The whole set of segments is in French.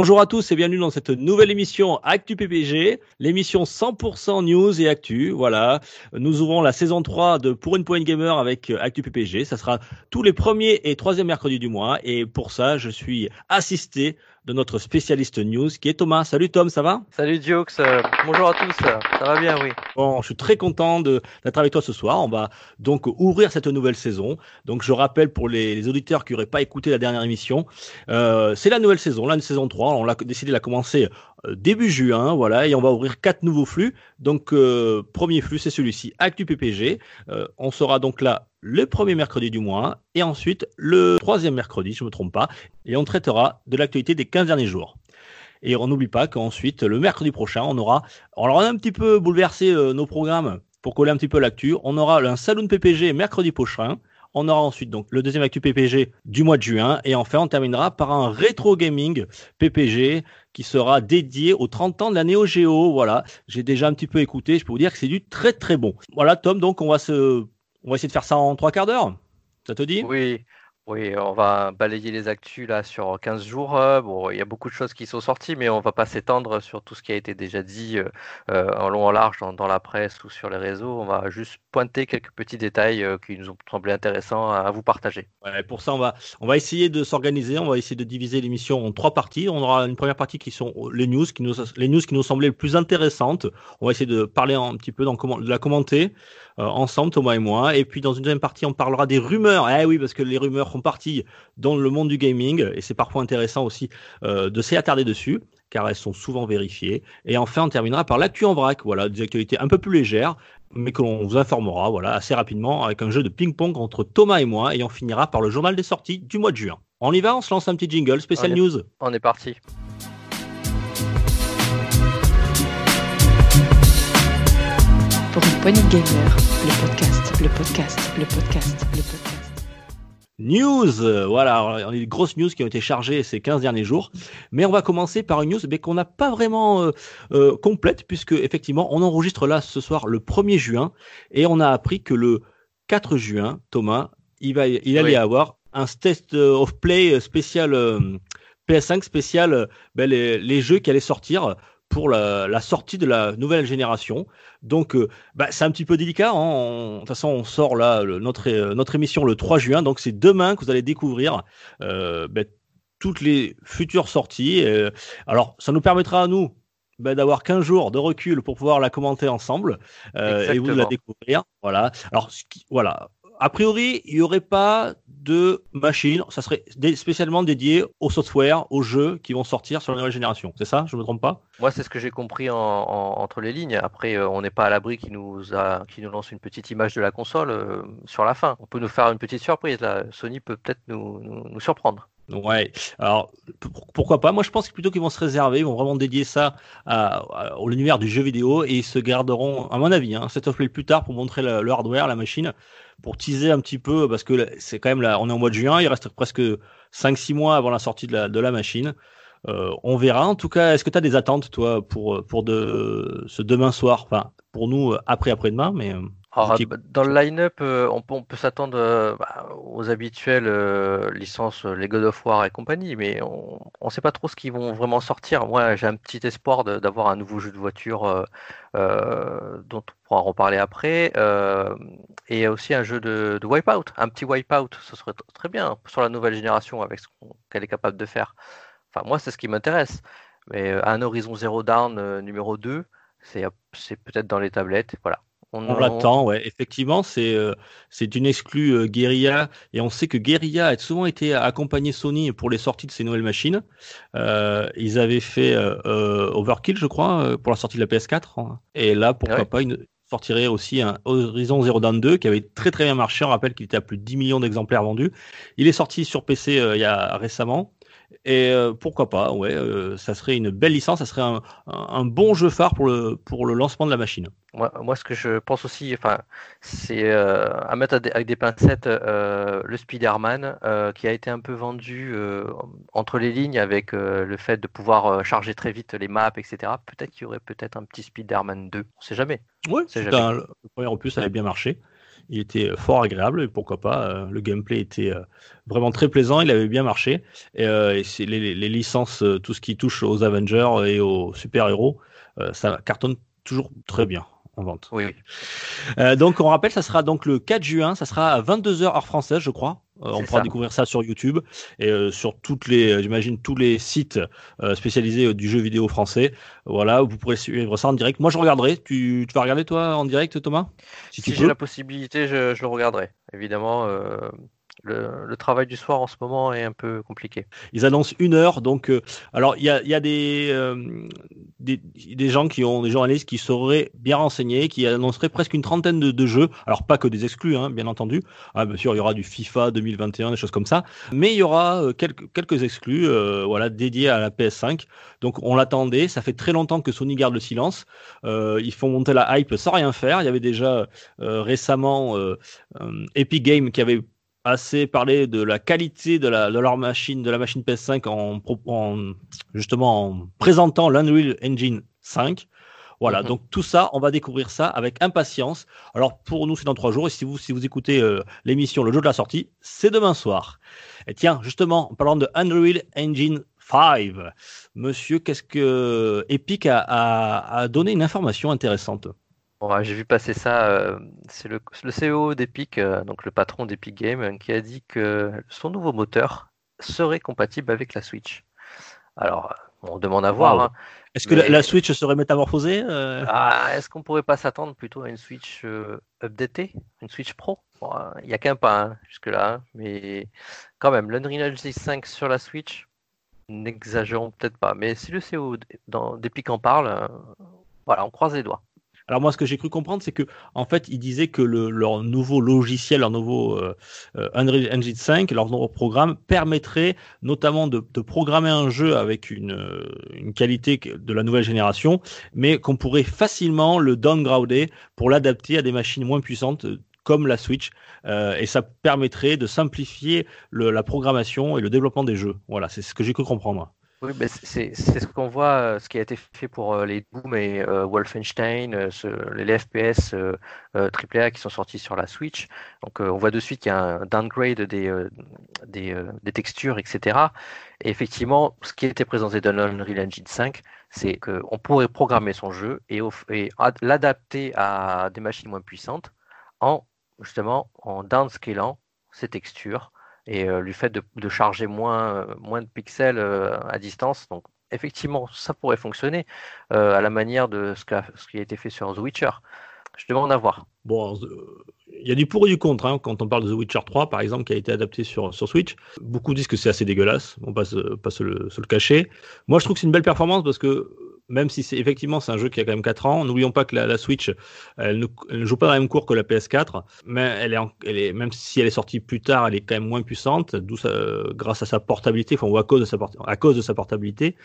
Bonjour à tous et bienvenue dans cette nouvelle émission Actu PPG, l'émission 100% news et actu. Voilà, nous ouvrons la saison 3 de Pour une Point Gamer avec Actu PPG. Ça sera tous les premiers et troisième mercredis du mois et pour ça, je suis assisté de notre spécialiste news qui est Thomas. Salut Tom, ça va? Salut Dioux, euh, bonjour à tous, ça va bien, oui. Bon, je suis très content d'être avec toi ce soir. On va donc ouvrir cette nouvelle saison. Donc je rappelle pour les, les auditeurs qui n'auraient pas écouté la dernière émission, euh, c'est la nouvelle saison, une saison 3. On l'a décidé de la commencer euh, début juin, voilà, et on va ouvrir quatre nouveaux flux. Donc euh, premier flux, c'est celui-ci, Actu PPG. Euh, on sera donc là le premier mercredi du mois et ensuite le troisième mercredi, je me trompe pas, et on traitera de l'actualité des 15 derniers jours. Et on n'oublie pas qu'ensuite, le mercredi prochain, on aura, alors on a un petit peu bouleversé euh, nos programmes pour coller un petit peu l'actu. On aura un Saloon PPG mercredi prochain. On aura ensuite donc le deuxième actu PPG du mois de juin. Et enfin, on terminera par un rétro gaming PPG qui sera dédié aux 30 ans de la Neo Geo. Voilà. J'ai déjà un petit peu écouté. Je peux vous dire que c'est du très très bon. Voilà, Tom. Donc, on va se, on va essayer de faire ça en trois quarts d'heure. Ça te dit? Oui, oui, on va balayer les actus là sur 15 jours. euh, Bon, il y a beaucoup de choses qui sont sorties, mais on va pas s'étendre sur tout ce qui a été déjà dit euh, euh, en long en large dans, la presse ou sur les réseaux. On va juste pointer quelques petits détails qui nous ont semblé intéressants à, vous partager. Pour ça, on va, on va essayer de s'organiser. On va essayer de diviser l'émission en trois parties. On aura une première partie qui sont les news, qui nous, les news qui nous semblaient les plus intéressantes. On va essayer de parler un petit peu, de la commenter ensemble, Thomas et moi. Et puis, dans une deuxième partie, on parlera des rumeurs. Eh oui, parce que les rumeurs font partie dans le monde du gaming. Et c'est parfois intéressant aussi euh, de s'y attarder dessus, car elles sont souvent vérifiées. Et enfin, on terminera par l'actu en vrac. Voilà, des actualités un peu plus légères mais que l'on vous informera voilà, assez rapidement avec un jeu de ping-pong entre Thomas et moi et on finira par le journal des sorties du mois de juin. On y va, on se lance un petit jingle spécial news. On est parti. Pour une poignée de gamers, le podcast, le podcast, le podcast, le podcast. News, euh, voilà, on a des grosses news qui ont été chargées ces 15 derniers jours, mais on va commencer par une news mais qu'on n'a pas vraiment euh, euh, complète puisque effectivement on enregistre là ce soir le 1er juin. Et on a appris que le 4 juin, Thomas, il va, il allait Oui. avoir un test of play spécial euh, PS5 spécial euh, ben, les, les jeux qui allaient sortir pour la, la sortie de la nouvelle génération. Donc, euh, bah, c'est un petit peu délicat. hein. De toute façon, on sort là le- notre, euh, notre émission le 3 juin. Donc, c'est demain que vous allez découvrir euh, bah, toutes les futures sorties. Euh, alors, ça nous permettra à nous bah, d'avoir 15 jours de recul pour pouvoir la commenter ensemble euh, et vous la découvrir. Voilà. Alors, ce qui- voilà. A priori, il n'y aurait pas de machine. Ça serait spécialement dédié au software, aux jeux qui vont sortir sur la nouvelle génération. C'est ça? Je me trompe pas? Moi, c'est ce que j'ai compris en, en- entre les lignes. Après, euh, on n'est pas à l'abri qui nous a, qui nous lance une petite image de la console euh, sur la fin. On peut nous faire une petite surprise là. Sony peut peut-être nous, nous, nous surprendre. Ouais, alors pourquoi pas? Moi, je pense que plutôt qu'ils vont se réserver, ils vont vraiment dédier ça à, à- à l'univers du jeu vidéo et ils se garderont, à mon avis, hein, cet offre plus tard pour montrer le, le hardware, la machine, pour teaser un petit peu parce que c'est quand même là, on est en mois de juin, il reste presque 5-6 mois avant la sortie de la, machine. Euh, on verra. En tout cas, est-ce que tu as des attentes, toi, pour, pour de, ce demain soir? Enfin, pour nous, après après-demain, mais. Alors, qui- bah, dans le line-up, euh, on peut, peut s'attendre euh, bah, aux habituelles euh, licences, les God of War et compagnie, mais on ne sait pas trop ce qu'ils vont vraiment sortir. Moi, j'ai un petit espoir d'avoir un nouveau jeu de voiture euh, dont on pourra en reparler après, euh, et aussi un jeu de, de Wipeout, un petit Wipeout, ce serait très bien sur la nouvelle génération avec ce qu'elle est capable de faire. Enfin, moi, c'est ce qui m'intéresse. Mais un Horizon Zero Dawn euh, numéro 2, c'est c'est peut-être dans les tablettes. Voilà. On l'attend, ouais. Effectivement, c'est euh, c'est une exclue euh, Guerilla et on sait que Guerilla a souvent été accompagné Sony pour les sorties de ces nouvelles machines. Euh, ils avaient fait euh, euh, Overkill, je crois, euh, pour la sortie de la PS4. hein. Et là, pourquoi Ouais. pas, une sortirait aussi un Horizon Zero Dawn 2 qui avait très très bien marché. On rappelle qu'il était à plus de 10 millions d'exemplaires vendus. Il est sorti sur PC euh, il y a récemment. Et euh, pourquoi pas, ouais, euh, ça serait une belle licence, ça serait un, un, un bon jeu phare pour le, pour le lancement de la machine. Moi, moi, ce que je pense aussi, enfin, c'est euh, à mettre avec des pincettes euh, le Spider-Man euh, qui a été un peu vendu entre les lignes avec le fait de pouvoir charger très vite les maps, etc. Peut-être qu'il y aurait peut-être un petit Spider-Man 2, on sait jamais. Oui, c'est le premier opus, avait bien marché. Il était fort agréable et pourquoi pas. le gameplay était vraiment très plaisant, il avait bien marché. Et, et les, les, licences, tout ce qui touche aux Avengers et aux super-héros, ça cartonne toujours très bien en vente. Oui. Euh, donc on rappelle, ça sera donc le 4 juin, ça sera à 22h heure française, je crois. Euh, on pourra découvrir ça sur YouTube et euh, sur toutes les, j'imagine tous les sites spécialisés du jeu vidéo français. Voilà, vous pourrez suivre ça en direct. Moi, je regarderai. Tu, tu vas regarder toi en direct, Thomas? Si, si j'ai la possibilité, je, je, le regarderai. Évidemment, le, travail du soir en ce moment est un peu compliqué. Ils annoncent une heure, donc euh, alors il y a, euh, des, des, gens qui ont des journalistes qui seraient bien renseignés, qui annonceraient presque une trentaine de, jeux. Alors pas que des exclus, hein, bien entendu. Ah, bien sûr, il y aura du FIFA 2021, des choses comme ça, mais il y aura euh, quelques, quelques exclus, voilà, dédiés à la PS5. Donc on l'attendait. Ça fait très longtemps que Sony garde le silence. ils font monter la hype sans rien faire. Il y avait déjà récemment Epic Games qui avait assez parlé de la qualité de, la, de leur machine, de la machine PS5 en, en justement en présentant l'Unreal Engine 5. Voilà, mhm. donc tout ça, on va découvrir ça avec impatience. Alors pour nous, c'est dans trois jours, et si vous, si vous écoutez euh, l'émission Le jour de la sortie, c'est demain soir. Et tiens, justement, en parlant de Unreal Engine 5, monsieur, qu'est-ce que Epic a, a, a donné une information intéressante? J'ai vu passer ça. Euh, c'est le, le, CEO d'Epic, euh, donc le patron d'Epic Games, qui a dit que son nouveau moteur serait compatible avec la Switch. Alors, on demande à voir. Hein. Est-ce que la, Switch serait métamorphosée euh? Ah, Est-ce qu'on pourrait pas s'attendre plutôt à une Switch updatée, une Switch Pro? Il n'y a qu'un pas hein, jusque-là, hein. mais quand même, l'Unreal Engine 5 sur la Switch, n'exagérons peut-être pas. Mais si le CEO d'Epic en parle, voilà, on croise les doigts. Alors moi, ce que j'ai cru comprendre, c'est que en fait, ils disaient que leur nouveau logiciel, leur nouveau euh, euh, Unreal Engine 5, leur nouveau programme permettrait notamment de, programmer un jeu avec une, euh, qualité de la nouvelle génération, mais qu'on pourrait facilement le downgrader pour l'adapter à des machines moins puissantes comme la Switch, et ça permettrait de simplifier la programmation et le développement des jeux. Voilà, c'est ce que j'ai cru comprendre. Oui, c'est ce qu'on voit, euh, ce qui a été fait pour euh, les Doom et euh, Wolfenstein, les FPS AAA qui sont sortis sur la Switch. Donc on voit de suite qu'il y a un downgrade des, textures, etc. Et effectivement, ce qui était présenté dans l'Unreal Engine 5, c'est qu'on pourrait programmer son jeu et, et l'adapter à des machines moins puissantes en justement en downscalant ses textures et euh, le fait de, charger moins, euh, moins de pixels euh, à distance. Donc effectivement, ça pourrait fonctionner à la manière de ce, qui a été fait sur The Witcher. Je demande à voir. Bon, il y a du pour et du contre hein, quand on parle de The Witcher 3, par exemple, qui a été adapté sur, sur Switch. Beaucoup disent que c'est assez dégueulaise, on passe pas se, le, se le cacher. Moi, je trouve que c'est une belle performance parce que même si c'est effectivement c'est un jeu qui a quand même 4 ans. N'oublions pas que la, Switch, elle ne, joue pas dans la même cours que la PS4, mais elle est, même si elle est sortie plus tard, elle est quand même moins puissante, d'où grâce à sa portabilité, enfin ou à cause de sa, à cause de sa portabilité.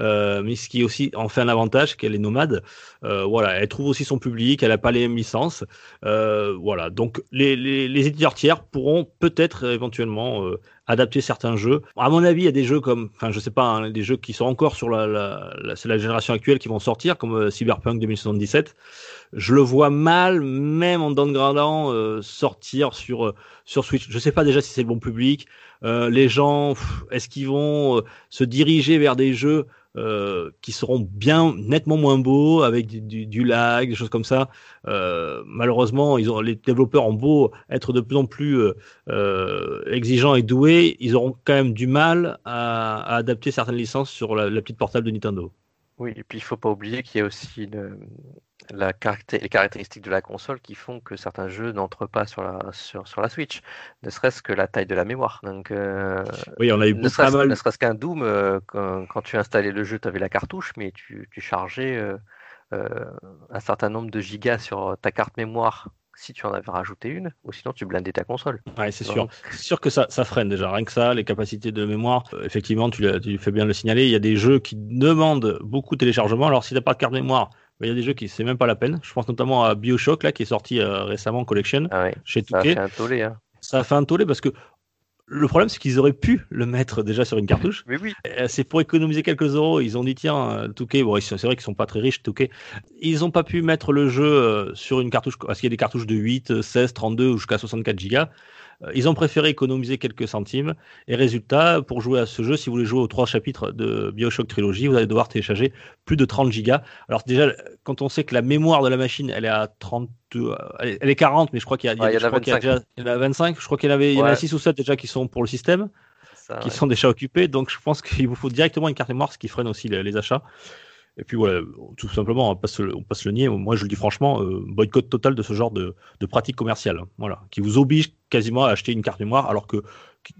Euh, mais ce qui aussi en fait un avantage, qu'elle est nomade. Euh, voilà, elle trouve aussi son public, elle n'a pas les mêmes licences. Euh, voilà, donc les, les, éditeurs tiers pourront peut-être éventuellement adapter certains jeux. À mon avis, il y a des jeux comme, enfin, je sais pas, hein, des jeux qui sont encore sur la, la, la, la génération actuelle qui vont sortir, comme euh, Cyberpunk 2077. Je le vois mal, même en downgradant, euh, sortir sur euh, sur Switch. Je sais pas déjà si c'est le bon public. les gens, est-ce qu'ils vont se diriger vers des jeux euh, qui seront bien nettement moins beaux avec du, lag, des choses comme ça. Euh, malheureusement, les développeurs ont beau être de plus en plus euh, exigeants et doués, ils auront quand même du mal à, adapter certaines licences sur la, petite portable de Nintendo. Oui, et puis il faut pas oublier qu'il y a aussi une, la les caractéristiques de la console qui font que certains jeux n'entrent pas sur la, sur, sur la Switch, ne serait-ce que la taille de la mémoire. Donc, euh, oui, on a eu ne serait-ce qu'un Doom, euh, quand, quand, tu installais le jeu, tu avais la cartouche, mais tu, tu chargeais euh, un certain nombre de gigas sur ta carte mémoire si tu en avais rajouté une, ou sinon tu blindais ta console. Ouais, c'est sûr. C'est sûr que ça, ça freine déjà. Rien que ça, les capacités de mémoire, euh, effectivement, tu, tu, fais bien le signaler. Il y a des jeux qui demandent beaucoup de téléchargement. Alors, si tu n'as pas de carte mémoire, il y a des jeux qui c'est même pas la peine. Je pense notamment à Bioshock là qui est sorti euh, récemment Collection Ah ouais, chez ça a Touquet. fait un tollé. Hein. Ça a fait un tollé parce que le problème c'est qu'ils auraient pu le mettre déjà sur une cartouche. Mais oui, Euh, C'est pour économiser quelques euros. Ils ont dit tiens, euh, Touquet, bon, c'est vrai qu'ils sont pas très riches, Touquet. Ils ont pas pu mettre le jeu euh, sur une cartouche parce qu'il y a des cartouches de 8, euh, 16, 32 ou jusqu'à 64 gigas. Euh, Ils ont préféré économiser quelques centimes. Et résultat, pour jouer à ce jeu, si vous voulez jouer aux trois chapitres de Bioshock Trilogy, vous allez devoir télécharger plus de 30 gigas. Alors déjà, quand on sait que la mémoire de la machine, elle est à 30, euh, elle est- elle est 40, mais je crois qu'il y Ouais, y y a 25. déjà il y en a 25. Je crois qu'il y en avait, il y en a Ouais. 6 ou 7 déjà qui sont pour le système ça, qui ouais. sont déjà occupés. Donc je pense qu'il vous faut directement une carte mémoire, ce qui freine aussi les, les achats. Et puis voilà, tout simplement, on passe, on passe le nier. Moi, je le dis franchement, euh, boycott total de ce genre de, de pratique commerciale. Voilà, qui vous oblige quasiment à acheter une carte mémoire alors que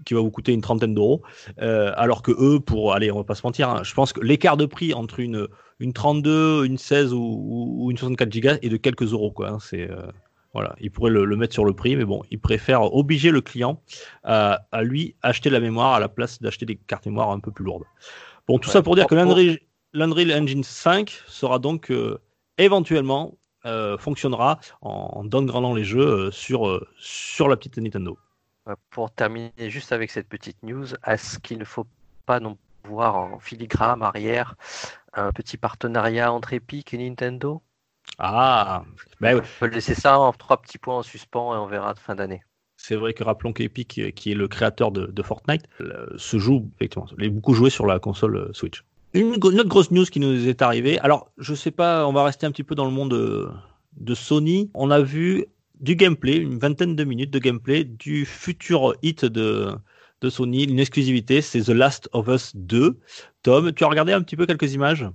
qui- va vous coûter une trentaine d'euros, euh, alors que eux, pour aller, on va pas se mentir, hein, je pense que l'écart de prix entre une une 32, une 16 ou, ou- ou une 64 gigas est de quelques euros, quoi. hein. c'est euh, voilà, ils pourraient le, le mettre sur le prix, mais bon, ils préfèrent obliger le client à, à lui acheter la mémoire à la place d'acheter des cartes mémoire un peu plus lourdes. Bon, tout Ouais. ça pour dire que pour- l'Unreal, Engine 5 sera donc euh, éventuellement euh, fonctionnera en, downgradant les jeux euh, sur, sur la petite Nintendo. Pour terminer juste avec cette petite news, est-ce qu'il ne faut pas non voir en filigrane arrière un petit partenariat entre Epic et Nintendo? Ah, ben ouais. On peut laisser ça en trois petits points en suspens et on verra de fin d'année. c'est vrai que rappelons qu'Epic, qui est le créateur de, de Fortnite, se joue effectivement, il est beaucoup joué sur la console Switch. Une, autre grosse news qui nous est arrivée. Alors, je sais pas, on va rester un petit peu dans le monde de Sony. On a vu du gameplay, une vingtaine de minutes de gameplay du futur hit de, de Sony, une exclusivité, c'est The Last of Us 2. Tom, tu as regardé un petit peu quelques images?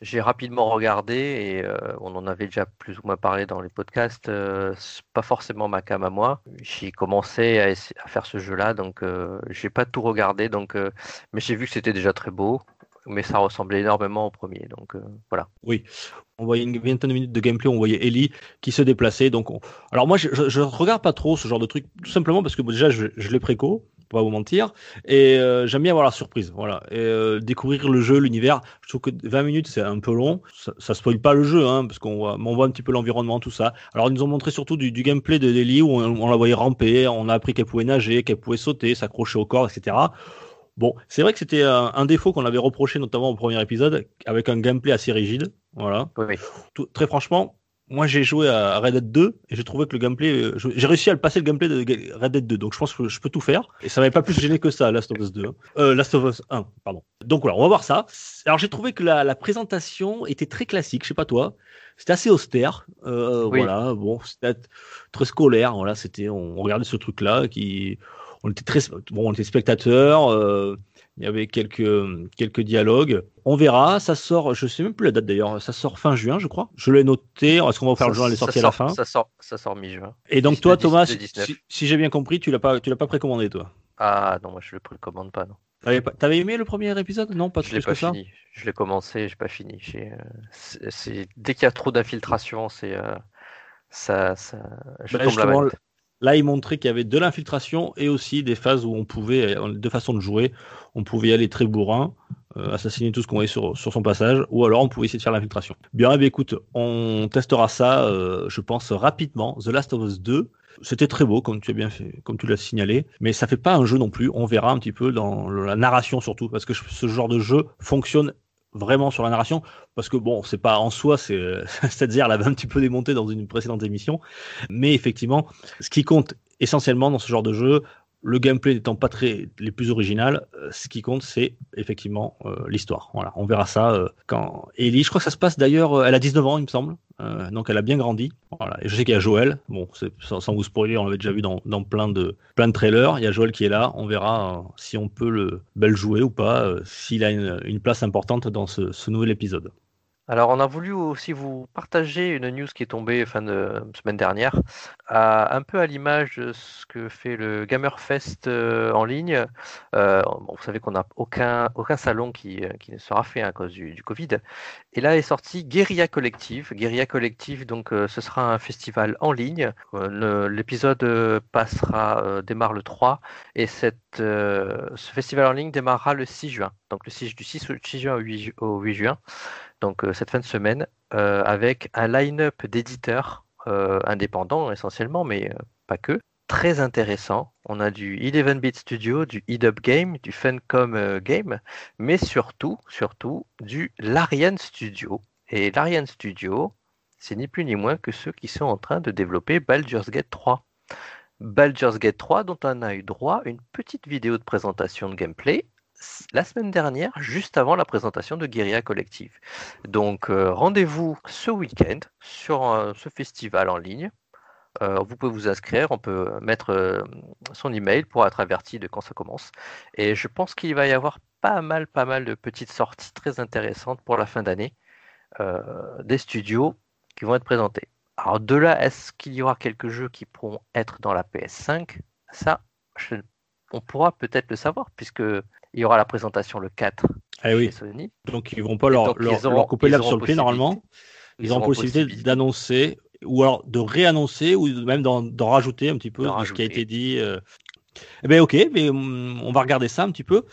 J'ai rapidement regardé et euh, on en avait déjà plus ou moins parlé dans les podcasts. euh, pas forcément ma cam à moi. J'ai commencé à faire ce jeu-là, donc euh, j'ai pas tout regardé. Donc, euh, mais j'ai vu que c'était déjà très beau, mais ça ressemblait énormément au premier. Donc euh, voilà. On voyait une vingtaine de minutes de gameplay, on voyait Ellie qui se déplaçait. Donc, on- alors moi, je, je, je regarde pas trop ce genre de truc, tout simplement parce que déjà, je, l'ai préco, pour pas vous mentir, et euh, j'aime bien avoir la surprise, voilà, euh, découvrir le jeu, l'univers. Je trouve que 20 minutes, c'est un peu long. Ça, ça spoil pas le jeu, hein, parce qu'on voit, un petit peu l'environnement, tout ça. Alors, ils nous ont montré surtout du, du gameplay de Ellie où on, on la voyait ramper, on a appris qu'elle pouvait nager, qu'elle pouvait sauter, s'accrocher au corps, etc. Bon, c'est vrai que c'était un, un défaut qu'on avait reproché notamment au premier épisode, avec un gameplay assez rigide. Voilà. Oui. Tout- très franchement, moi j'ai joué à Red Dead 2 et j'ai trouvé que le gameplay, euh, j'ai réussi à le passer le gameplay de Red Dead 2, donc je pense que je peux tout faire. Et ça m'avait pas plus gêné que ça, Last of Us 2. hein. Euh, Last of Us 1, pardon. Donc voilà, on va voir ça. Alors j'ai trouvé que la, la présentation était très classique, je sais pas toi. C'était assez austère, euh, Oui. voilà. Bon, c'était très scolaire, voilà. C'était, on regardait ce truc-là qui, on était très, bon, on était spectateurs. euh, il y avait quelques, quelques dialogues. On verra. Ça sort, je sais même plus la date d'ailleurs. Ça sort fin juin, je crois. Je l'ai noté. Est-ce qu'on va faire le Ça- jour Elle est ça à la fin? Ça sort, ça sort mi-juin. Et donc toi, 10 Thomas, si, 19. si- si j'ai bien compris, tu l'as pas, tu l'as pas précommandé, toi? Ah non, moi je le précommande pas. Non. T'avais, aimé le premier épisode? Non, pas Je l'ai plus pas que ça? fini. Je l'ai commencé, j'ai pas fini. Euh, c'est, c'est- dès qu'il y a trop d'infiltration, c'est euh, ça, ça, je Bah, tombe la manette. Là, il montrait qu'il y avait de l'infiltration et aussi des phases où on pouvait, deux façons de jouer. On pouvait y aller très bourrin, euh, assassiner tout ce qu'on voyait sur, son passage, ou alors on pouvait essayer de faire l'infiltration. Bien, eh écoute, on testera ça, euh, je pense, rapidement. The Last of Us 2. C'était très beau, comme tu as bien fait, comme tu l'as signalé, mais ça fait pas un jeu non plus. On verra un petit peu dans la narration surtout, parce que ce genre de jeu fonctionne vraiment sur la narration, parce que bon, c'est pas en soi, c'est c'est-à-dire, elle avait un petit peu démonté dans une précédente émission, mais effectivement, ce qui compte essentiellement dans ce genre de jeu, le gameplay n'étant pas très les plus originales, euh, ce qui compte c'est effectivement euh, l'histoire. Voilà, on verra ça euh, quand Ellie, je crois que ça se passe d'ailleurs, elle a 19 ans il me semble, donc elle a bien grandi. Voilà, et je sais qu'il y a Joël, bon, sans, vous spoiler, on l'avait déjà vu dans, plein de plein de trailers. Il y a Joël qui est là, on verra si on peut le bel jouer ou pas, s'il a une, place importante dans ce nouvel épisode. Alors, on a voulu aussi vous partager une news qui est tombée fin de semaine dernière, un peu à l'image de ce que fait le Gamerfest euh, en ligne. Euh, vous savez qu'on n'a aucun, salon qui, euh, qui ne sera fait à cause du, Covid. Et là est sorti Guerilla Collective. Guerilla Collective, donc, ce sera un festival en ligne. L'épisode passera, démarre le 3 et ce festival en ligne démarrera le 6 juin. Donc, le 6, du 6, au- 6 juin au 8, ju- au 8 juin. Donc cette fin de semaine, avec un line-up d'éditeurs indépendants essentiellement, mais pas que, très intéressant. On a du 11-bit Studio, du Head-Up Game, du Funcom Game, mais surtout, surtout du Larian Studio. Et Larian Studio, c'est ni plus ni moins que ceux qui sont en train de développer Baldur's Gate 3. Baldur's Gate 3 dont on a eu droit à une petite vidéo de présentation de gameplay la semaine dernière, juste avant la présentation de Guerilla Collective. Donc euh, rendez-vous ce week-end sur euh, ce festival en ligne. Euh, vous pouvez vous inscrire, on peut mettre son email pour être averti de quand ça commence. Et je pense qu'il va y avoir pas mal, pas mal de petites sorties très intéressantes pour la fin d'année des studios qui vont être présentés. Alors de là, est-ce qu'il y aura quelques jeux qui pourront être dans la PS5 Ça, on pourra peut-être le savoir, puisque il y aura la présentation le 4 ah oui. Sony. Donc ils vont pas leur, leur, couper l'herbe sur le pied normalement. Ils, auront possibilité d'annoncer ou alors de réannoncer ou même d'en rajouter un petit peu ce qui a été dit. Euh. Eh ben ok, mais hum, on va regarder ça un petit peu.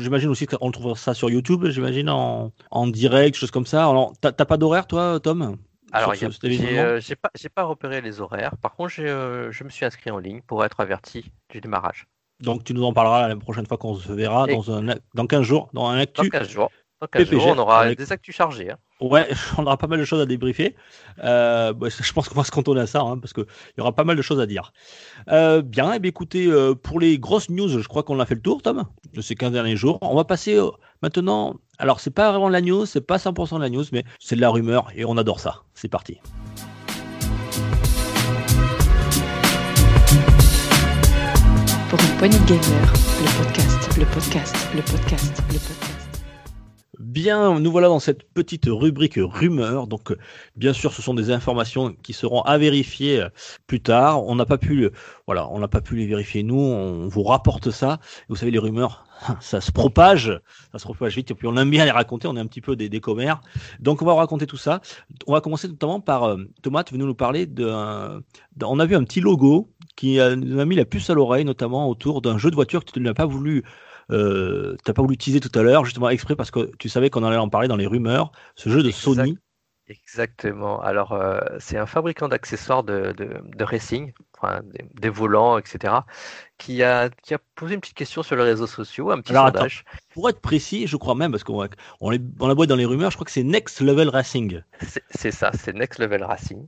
j'imagine aussi qu'on trouvera ça sur YouTube, j'imagine en, en direct, choses comme ça. Alors, t'as pas d'horaire toi, Tom? Alors, euh, j'ai pas, pas, repéré les horaires. Par contre, euh, je me suis inscrit en ligne pour être averti du démarrage. Donc, tu nous en parleras la prochaine fois qu'on se verra dans, un, dans 15 jours, dans un actu. Dans 15 jours. Dans 15 jours on aura des actus chargés. Hein. Ouais, on aura pas mal de choses à débriefer. Euh, bah, je pense qu'on va se cantonner à ça, hein, parce qu'il y aura pas mal de choses à dire. bien, et eh bien, écoutez, pour les grosses news, je crois qu'on a fait le tour, Tom, de ces 15 derniers jours. On va passer maintenant alors, c'est pas vraiment de la news, c'est pas 100% de la news, mais c'est de la rumeur et on adore ça. C'est parti. De gamer, le podcast, le podcast, le podcast, le podcast. Bien, nous voilà dans cette petite rubrique rumeur. Donc, bien sûr, ce sont des informations qui seront à vérifier euh, plus tard. On n'a pas pu, voilà, on n'a pas pu les vérifier nous. On vous rapporte ça. vous savez, les rumeurs, ça se propage, ça se propage vite. Et puis, on aime bien les raconter. On est un petit peu des, commères. Donc, on va raconter tout ça. On va commencer notamment par euh, Thomas. Tu nous parler de, on a vu un petit logo qui nous a mis la puce à l'oreille, notamment autour d'un jeu de voiture que tu n'as pas voulu euh, t'as pas voulu utiliser tout à l'heure, justement exprès parce que tu savais qu'on allait en parler dans les rumeurs, ce jeu de Sony. Exactement. Alors, euh, c'est un fabricant d'accessoires de, de, racing, enfin, des, volants, etc., qui a, qui a posé une petite question sur les réseaux sociaux, un petit Alors, sondage. pour être précis, je crois même, parce qu'on on, on la voit dans les rumeurs, je crois que c'est Next Level Racing. C'est ça, c'est Next Level Racing.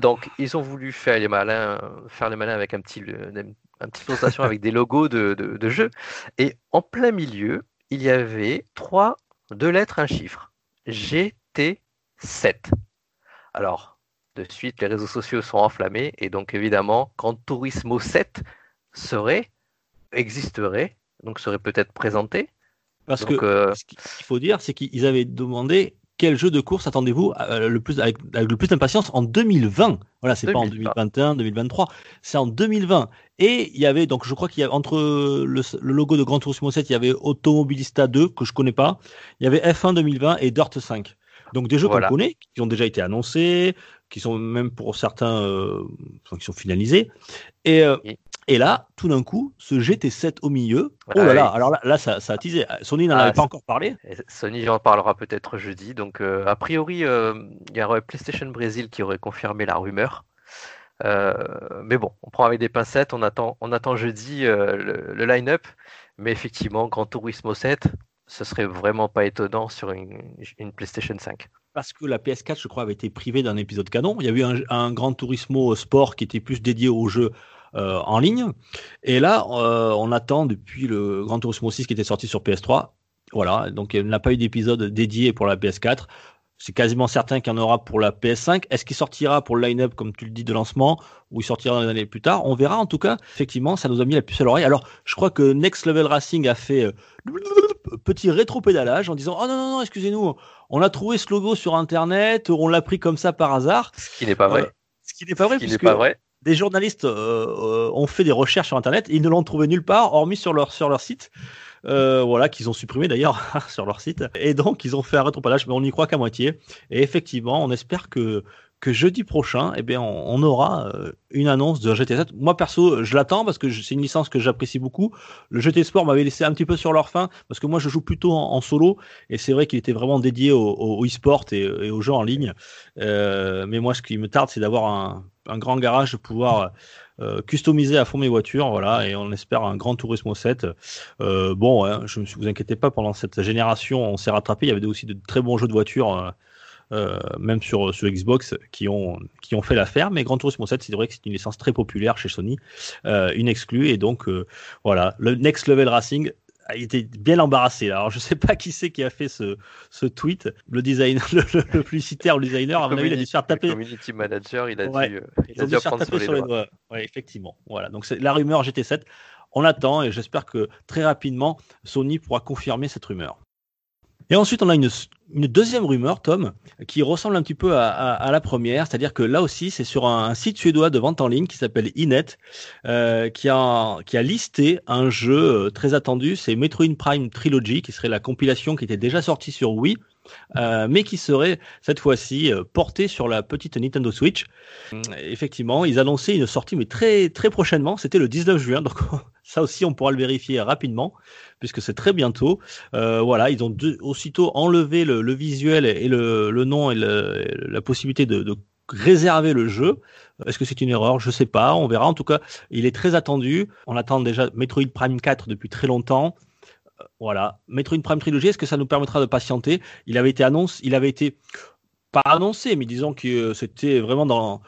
Donc, ils ont voulu faire les malins, faire les malins avec un petit, une petite présentation avec des logos de, de, jeux. Et en plein milieu, il y avait trois, deux lettres, un chiffre. GT7. Alors, de suite, les réseaux sociaux sont enflammés et donc évidemment, quand Turismo 7 serait, existerait, donc serait peut-être présenté. Parce que euh, ce qu'il faut dire, c'est qu'ils avaient demandé quel jeu de course attendez-vous euh, le plus avec, le plus d'impatience en 2020 Voilà, c'est pas en 2021, 2023, c'est en 2020. Et il y avait donc je crois qu'il y a entre le, logo de Grand Turismo 7, il y avait Automobilista 2 que je connais pas, il y avait F1 2020 et Dirt 5. Donc des jeux qu'on connaît, qui ont déjà été annoncés, qui sont même pour certains euh, qui sont finalisés. Et, euh, et là, tout d'un coup, ce GT7 au milieu, oh là là, alors là, ça, a teasé. Sony n'en ah, avait pas encore parlé. Sony en parlera peut-être jeudi. Donc, euh, a priori, euh, il y aurait PlayStation Brésil qui aurait confirmé la rumeur. Euh, mais bon, on prend avec des pincettes, on attend, on attend jeudi le, line-up. Mais effectivement, Grand Turismo 7, ce serait vraiment pas étonnant sur une, PlayStation 5 parce que la PS4, je crois, avait été privée d'un épisode canon. Il y a eu un, un Grand Turismo Sport qui était plus dédié au jeu euh, en ligne. Et là, euh, on attend depuis le Grand Turismo 6 qui était sorti sur PS3. Voilà, donc il n'a pas eu d'épisode dédié pour la PS4. C'est quasiment certain qu'il y en aura pour la PS5. Est-ce qu'il sortira pour le line-up, comme tu le dis, de lancement, ou il sortira dans les années plus tard? On verra. En tout cas, effectivement, ça nous a mis la puce à l'oreille. Alors, je crois que Next Level Racing a fait euh, petit rétro-pédalage en disant Oh non, non, non, excusez-nous, on a trouvé ce logo sur Internet, on l'a pris comme ça par hasard. Ce qui n'est pas vrai. ce qui n'est pas vrai, ce qui n'est pas vrai des journalistes euh, euh, ont fait des recherches sur Internet, ils ne l'ont trouvé nulle part, hormis sur leur, sur leur site. Euh, voilà, qu'ils ont supprimé d'ailleurs sur leur site. Et donc, ils ont fait un rétropalage, mais on n'y croit qu'à moitié. Et effectivement, on espère que, que jeudi prochain, eh bien, on, aura euh, une annonce de GT7. Moi perso, je l'attends parce que c'est une licence que j'apprécie beaucoup. Le GT Sport m'avait laissé un petit peu sur leur fin parce que moi je joue plutôt en, solo et c'est vrai qu'il était vraiment dédié au, e-sport et, aux jeux en ligne. Euh, mais moi, ce qui me tarde, c'est d'avoir un, grand garage, de pouvoir euh, customiser à fond mes voitures, voilà, et on espère un grand Turismo 7. Euh, bon, hein, je ne vous inquiétez pas, pendant cette génération, on s'est rattrapé. Il y avait aussi de très bons jeux de voitures. Euh, même sur, sur Xbox, qui ont, qui ont fait l'affaire. Mais Gran Turismo 7, c'est vrai que c'est une licence très populaire chez Sony, une exclue. Et donc, voilà, le Next Level Racing, il était bien embarrassé. Alors, je sais pas qui c'est qui a fait ce, ce tweet. Le designer, le, le, publicitaire, le designer, à mon avis, il a dû se faire taper. Le community manager, il a dû, il a dû, faire taper sur les, doigts. Ouais, effectivement. Voilà. Donc, c'est la rumeur GT7. On attend et j'espère que très rapidement, Sony pourra confirmer cette rumeur. Et ensuite, on a une, deuxième rumeur, Tom, qui ressemble un petit peu à, la première, c'est-à-dire que là aussi, c'est sur un, site suédois de vente en ligne qui s'appelle Inet, euh, qui, a, qui a listé un jeu euh, très attendu, c'est Metroid Prime Trilogy, qui serait la compilation qui était déjà sortie sur Wii, euh, mais qui serait cette fois-ci portée sur la petite Nintendo Switch. Effectivement, ils annonçaient une sortie, mais très très prochainement, c'était le 19 juin, donc ça aussi on pourra le vérifier rapidement puisque c'est très bientôt. Euh, voilà, ils ont aussitôt enlevé le, visuel et le, nom et la possibilité de, réserver le jeu. Est-ce que c'est une erreur? Je sais pas. On verra. En tout cas, il est très attendu. On attend déjà Metroid Prime 4 depuis très longtemps. Euh, voilà, Metroid Prime Trilogy. Est-ce que ça nous permettra de patienter? Il avait été annoncé, il avait été pas annoncé, mais disons que c'était vraiment dans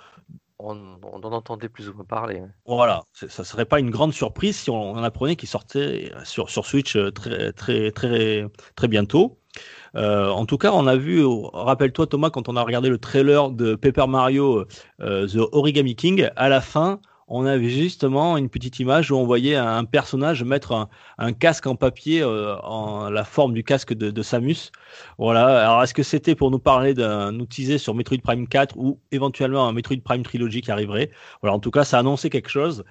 on, en entendait plus ou moins parler. Voilà, ça serait pas une grande surprise si on, en apprenait qu'il sortait sur, sur Switch euh, très, très, très, très bientôt. Euh, en tout cas, on a vu, rappelle-toi Thomas, quand on a regardé le trailer de Paper Mario euh, The Origami King, à la fin, on avait justement une petite image où on voyait un personnage mettre un, casque en papier euh, en la forme du casque de, Samus. Voilà. Alors, est-ce que c'était pour nous parler d'un outil sur Metroid Prime 4 ou éventuellement un Metroid Prime Trilogy qui arriverait? Voilà. En tout cas, ça annonçait quelque chose.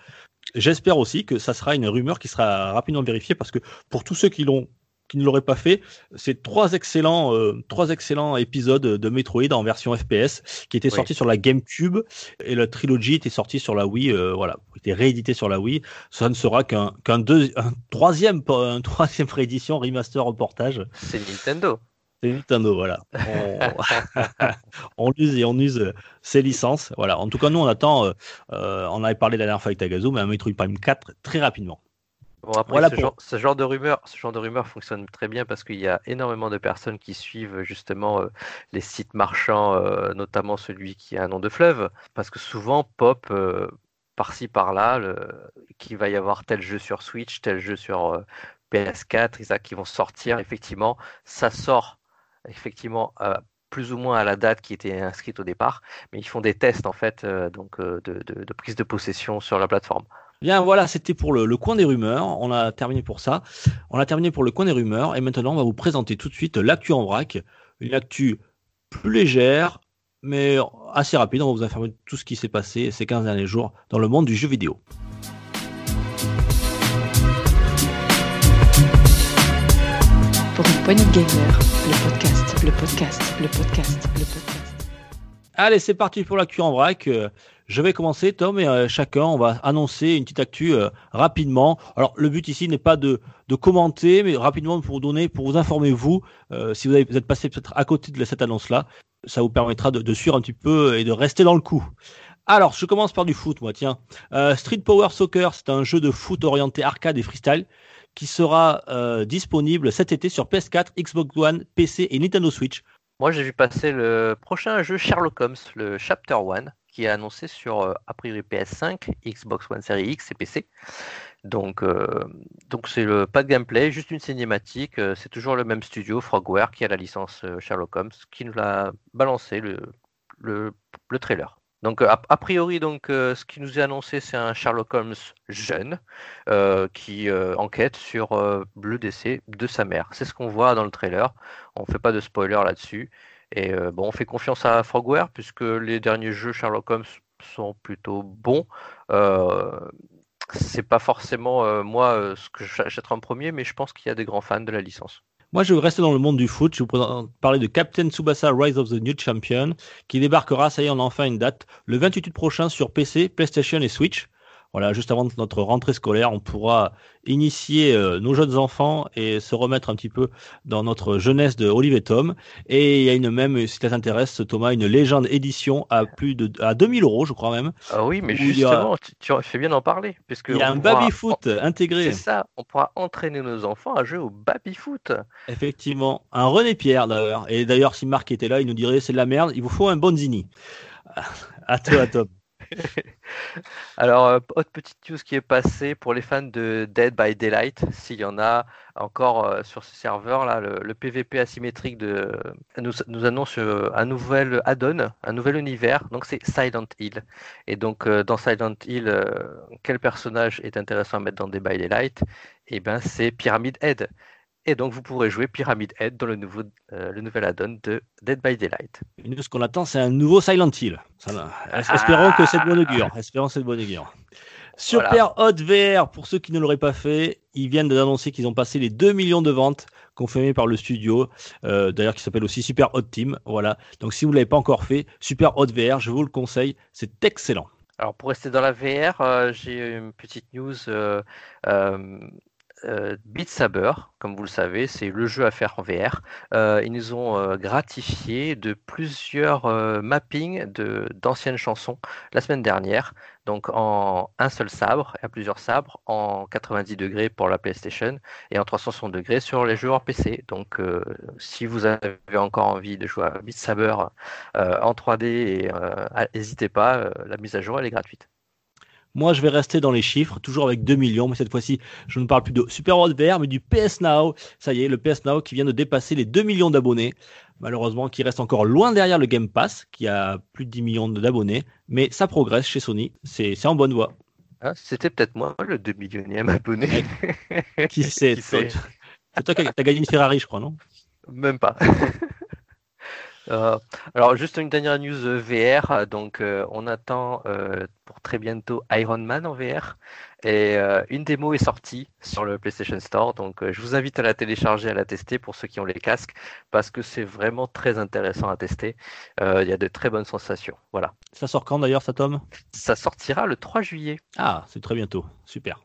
J'espère aussi que ça sera une rumeur qui sera rapidement vérifiée parce que pour tous ceux qui l'ont qui ne l'auraient pas fait. C'est trois excellents, euh, trois excellents épisodes de Metroid en version FPS qui étaient sortis sur la GameCube et la trilogie était sortie sur la Wii. Euh, voilà, était réédité sur la Wii. Ça ne sera qu'un qu'un deux, un troisième, un troisième réédition, remaster, reportage. C'est Nintendo. C'est Nintendo, voilà. On... use et on use ses licences. Voilà. En tout cas, nous, on attend. Euh, on avait parlé de la dernière fois avec Tagazu, mais un Metroid Prime 4 très rapidement. Bon, après, ce, genre, ce, genre, de rumeur, ce genre de rumeur fonctionne très bien parce qu'il y a énormément de personnes qui suivent justement euh, les sites marchands, euh, notamment celui qui a un nom de fleuve, parce que souvent pop euh, par-ci par-là qu'il va y avoir tel jeu sur Switch, tel jeu sur PS4, qui vont sortir. Effectivement, ça sort effectivement plus ou moins à la date qui était inscrite au départ, mais ils font des tests en fait donc de, de prise de possession sur la plateforme. Bien voilà, c'était pour le, coin des rumeurs. On a terminé pour ça. On a terminé pour le coin des rumeurs. Et maintenant, on va vous présenter tout de suite l'actu en vrac. Une actu plus légère, mais assez rapide. On va vous informer tout ce qui s'est passé ces 15 derniers jours dans le monde du jeu vidéo. Pour une poignée de gamer, le podcast, le podcast, le podcast, le podcast. Allez, c'est parti pour l'actu en vrac. Je vais commencer, Tom, et euh, chacun, on va annoncer une petite actu euh, rapidement. Alors, le but ici n'est pas de, commenter, mais rapidement pour vous donner, pour vous informer, vous, euh, si vous, êtes passé peut-être à côté de cette annonce-là, ça vous permettra de, suivre un petit peu et de rester dans le coup. Alors, je commence par du foot, moi, tiens. Street Power Soccer, c'est un jeu de foot orienté arcade et freestyle qui sera disponible cet été sur PS4, Xbox One, PC et Nintendo Switch. Moi, j'ai vu passer le prochain jeu Sherlock Holmes, le Chapter 1 qui est annoncé sur euh, a priori PS5, Xbox One Series X et PC. Donc, euh, donc c'est le pas de gameplay, juste une cinématique. Euh, c'est toujours le même studio, Frogware, qui a la licence Sherlock Holmes, qui nous l'a balancé le, le, le, trailer. Donc a, priori, donc ce qui nous est annoncé, c'est un Sherlock Holmes jeune qui enquête sur le décès de sa mère. C'est ce qu'on voit dans le trailer. On ne fait pas de spoiler là-dessus. Et euh, bon, on fait confiance à Frogware puisque les derniers jeux Sherlock Holmes sont plutôt bons. Euh, c'est pas forcément euh, moi ce que j'achèterai en premier, mais je pense qu'il y a des grands fans de la licence. Moi, je vais rester dans le monde du foot. Je vais vous parler de Captain Tsubasa Rise of the New Champion, qui débarquera, ça y est, on a enfin une date, le 28 août prochain sur PC, PlayStation et Switch. Voilà, juste avant notre rentrée scolaire, on pourra initier euh, nos jeunes enfants et se remettre un petit peu dans notre jeunesse de Olive et Tom. Et il y a une même, si ça t'intéresse, Thomas, une légende édition à plus de à 2000 euros, je crois même. Ah oui, mais justement, tu, fais bien d'en parler, puisque il y a un baby foot intégré. C'est ça, on pourra entraîner nos enfants à jouer au baby foot. Effectivement, un René Pierre d'ailleurs. Et d'ailleurs, si Marc était là, il nous dirait c'est de la merde. Il vous faut un Bonzini. À toi, Tom. Alors, euh, autre petite news qui est passée pour les fans de Dead by Daylight, s'il y en a encore euh, sur ce serveur là, le, PVP asymétrique de, nous, annonce euh, un nouvel add-on, un nouvel univers. Donc c'est Silent Hill. Et donc dans Silent Hill, quel personnage est intéressant à mettre dans Dead by Daylight? Eh bien, c'est Pyramid Head. Et donc, vous pourrez jouer Pyramid Head dans le, nouveau, euh, le nouvel add-on de Dead by Daylight. nous, ce qu'on attend, c'est un nouveau Silent Hill. Ah. espérons que c'est de bonne augure. Espérons que c'est de bonne augure. Super Hot VR, pour ceux qui ne l'auraient pas fait, ils viennent d'annoncer qu'ils ont passé les 2 millions de ventes confirmées par le studio, euh, d'ailleurs qui s'appelle aussi Super Hot Team. Voilà. Donc si vous ne l'avez pas encore fait, Super Hot VR, je vous le conseille, c'est excellent. Alors pour rester dans la VR, euh, j'ai une petite news. Euh, Beat Saber, comme vous le savez, c'est le jeu à faire en VR. Euh, ils nous ont euh, gratifié de plusieurs mappings d'anciennes chansons la semaine dernière. Donc en un seul sabre, à plusieurs sabres, en 90 degrés pour la PlayStation et en 360 degrés sur les jeux hors PC. Donc si vous avez encore envie de jouer à Beat Saber en 3D, n'hésitez pas, la mise à jour elle est gratuite. Moi, je vais rester dans les chiffres, toujours avec 2 millions, mais cette fois-ci, je ne parle plus de Super World VR, mais du PS Now. Ça y est, le PS Now qui vient de dépasser les 2 millions d'abonnés. Malheureusement, qui reste encore loin derrière le Game Pass, qui a plus de 10 millions d'abonnés. Mais ça progresse chez Sony. C'est en bonne voie. Ah, C'était peut-être moi le 2 millionième abonné. qui sait C'est toi qui as gagné une Ferrari, je crois, non? Même pas. Euh, alors juste une dernière news euh, VR, donc euh, on attend pour très bientôt Iron Man en VR et une démo est sortie sur le PlayStation Store, donc je vous invite à la télécharger, à la tester pour ceux qui ont les casques parce que c'est vraiment très intéressant à tester. Il y a de très bonnes sensations. Voilà. Ça sort quand d'ailleurs, ça Tom? Ça sortira le 3 juillet. Ah, c'est très bientôt, super.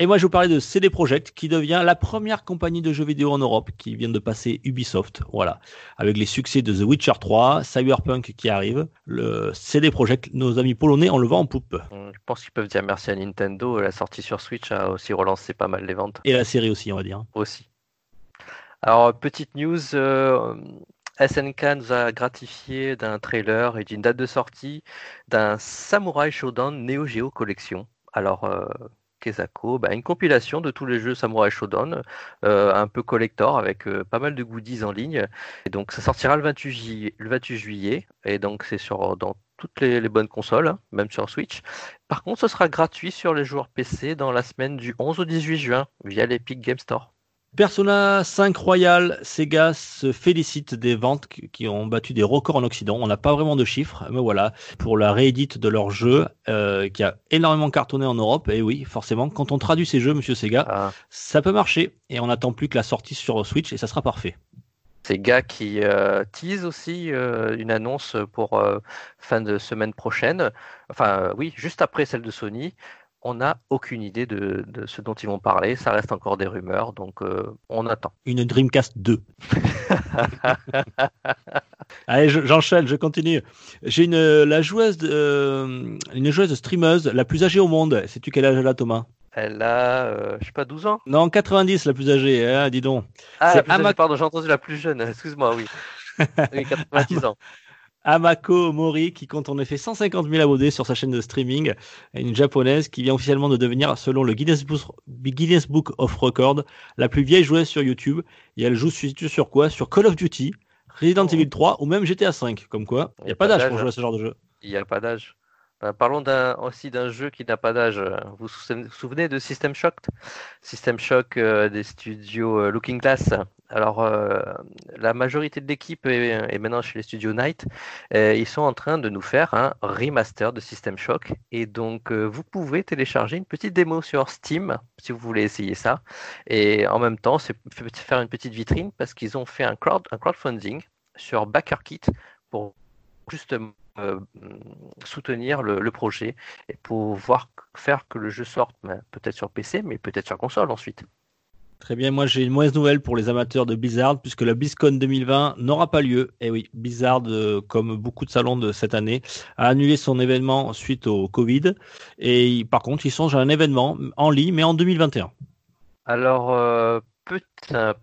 Et moi, je vous parlais de CD Projekt, qui devient la première compagnie de jeux vidéo en Europe, qui vient de passer Ubisoft. Voilà. Avec les succès de The Witcher 3, Cyberpunk qui arrive, le CD Projekt, nos amis polonais, en le vent en poupe. Je pense qu'ils peuvent dire merci à Nintendo. La sortie sur Switch a aussi relancé pas mal les ventes. Et la série aussi, on va dire. Aussi. Alors, petite news. Euh, SNK nous a gratifié d'un trailer et d'une date de sortie d'un Samurai Shodown Neo Geo Collection. Alors, euh, Kesako, bah, une compilation de tous les jeux Samurai Shodown, euh, un peu collector avec euh, pas mal de goodies en ligne. Et donc ça sortira le 28 juillet, le 28 juillet et donc c'est sur dans toutes les, bonnes consoles, hein, même sur Switch. Par contre, ce sera gratuit sur les joueurs PC dans la semaine du 11 au 18 juin via l'Epic Game Store. Persona 5 Royal, Sega se félicite des ventes qui ont battu des records en Occident. On n'a pas vraiment de chiffres, mais voilà, pour la réédite de leur jeu euh, qui a énormément cartonné en Europe. Et oui, forcément, quand on traduit ces jeux, Monsieur Sega, ah. ça peut marcher. Et on n'attend plus que la sortie sur Switch et ça sera parfait. Sega qui euh, tease aussi euh, une annonce pour fin de semaine prochaine. Enfin, oui, juste après celle de Sony on n'a aucune idée de, ce dont ils vont parler. Ça reste encore des rumeurs, donc euh, on attend. Une Dreamcast 2. Allez, j'enchaîne, je, continue. J'ai une la joueuse euh, une joueuse streameuse la plus âgée au monde. Sais-tu quel âge elle a, Thomas? Elle a, euh, je sais pas, 12 ans Non, 90, la plus âgée, hein, dis donc. Ah, pardon, j'ai entendu la plus jeune, excuse-moi, oui. oui 90 ans. Amako Mori qui compte en effet 150 000 abonnés sur sa chaîne de streaming, une japonaise qui vient officiellement de devenir, selon le Guinness Book, of Records, la plus vieille joueuse sur YouTube. Et elle joue sur quoi? Sur Call of Duty, Resident oh. Evil 3 ou même GTA 5. Comme quoi, il n'y a, pas d'âge pour jouer à ce genre de jeu. Il n'y a pas d'âge. Bah, parlons aussi d'un jeu qui n'a pas d'âge. Vous vous souvenez de System Shock? System Shock euh, des studios euh, Looking Glass. Alors, euh, la majorité de l'équipe est, maintenant chez les studios Night. ils sont en train de nous faire un remaster de System Shock. Et donc, vous pouvez télécharger une petite démo sur Steam si vous voulez essayer ça. Et en même temps, c'est faire une petite vitrine parce qu'ils ont fait un, un crowdfunding sur BackerKit pour justement euh, soutenir le, projet et pouvoir faire que le jeu sorte ben, peut-être sur PC, mais peut-être sur console ensuite. Très bien, moi j'ai une mauvaise nouvelle pour les amateurs de Blizzard, puisque la BlizzCon 2020 n'aura pas lieu. Et eh oui, Blizzard, euh, comme beaucoup de salons de cette année, a annulé son événement suite au Covid. Et par contre, ils songent à un événement en ligne, mais en 2021. Alors, euh,